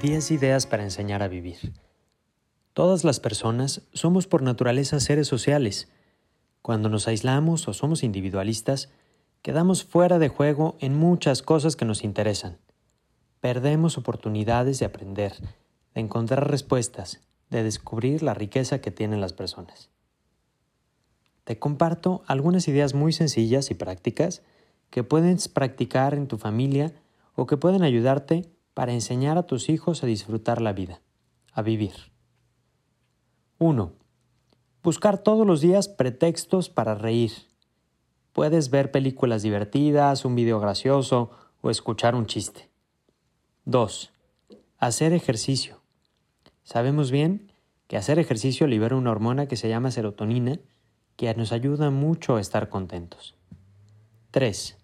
10 ideas para enseñar a vivir. Todas las personas somos por naturaleza seres sociales. Cuando nos aislamos o somos individualistas, quedamos fuera de juego en muchas cosas que nos interesan. Perdemos oportunidades de aprender, de encontrar respuestas, de descubrir la riqueza que tienen las personas. Te comparto algunas ideas muy sencillas y prácticas que puedes practicar en tu familia o que pueden ayudarte para enseñar a tus hijos a disfrutar la vida, a vivir. 1. Buscar todos los días pretextos para reír. Puedes ver películas divertidas, un video gracioso o escuchar un chiste. 2. Hacer ejercicio. Sabemos bien que hacer ejercicio libera una hormona que se llama serotonina que nos ayuda mucho a estar contentos. 3.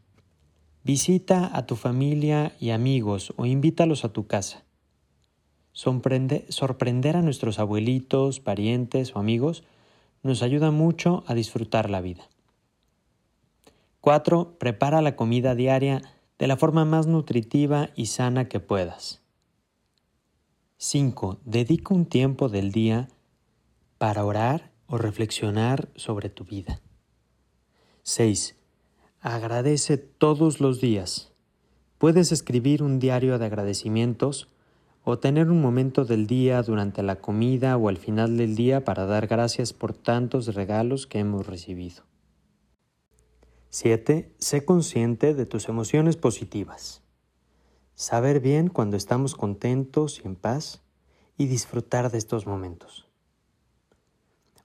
Visita a tu familia y amigos o invítalos a tu casa. sorprender a nuestros abuelitos, parientes o amigos nos ayuda mucho a disfrutar la vida. 4. Prepara la comida diaria de la forma más nutritiva y sana que puedas. 5. Dedica un tiempo del día para orar o reflexionar sobre tu vida. 6. Agradece todos los días. Puedes escribir un diario de agradecimientos o tener un momento del día durante la comida o al final del día para dar gracias por tantos regalos que hemos recibido. 7. Sé consciente de tus emociones positivas. Saber bien cuando estamos contentos y en paz y disfrutar de estos momentos.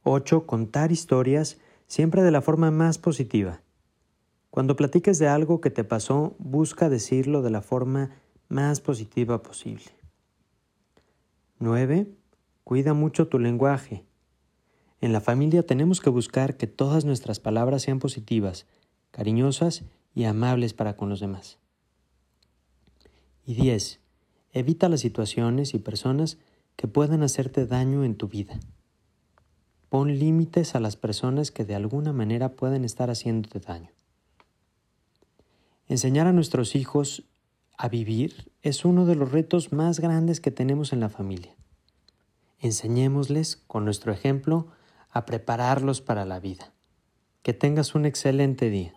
8. Contar historias siempre de la forma más positiva cuando platiques de algo que te pasó, busca decirlo de la forma más positiva posible. 9. Cuida mucho tu lenguaje. En la familia tenemos que buscar que todas nuestras palabras sean positivas, cariñosas y amables para con los demás. Y 10. Evita las situaciones y personas que puedan hacerte daño en tu vida. Pon límites a las personas que de alguna manera pueden estar haciéndote daño. Enseñar a nuestros hijos a vivir es uno de los retos más grandes que tenemos en la familia. Enseñémosles, con nuestro ejemplo, a prepararlos para la vida. Que tengas un excelente día.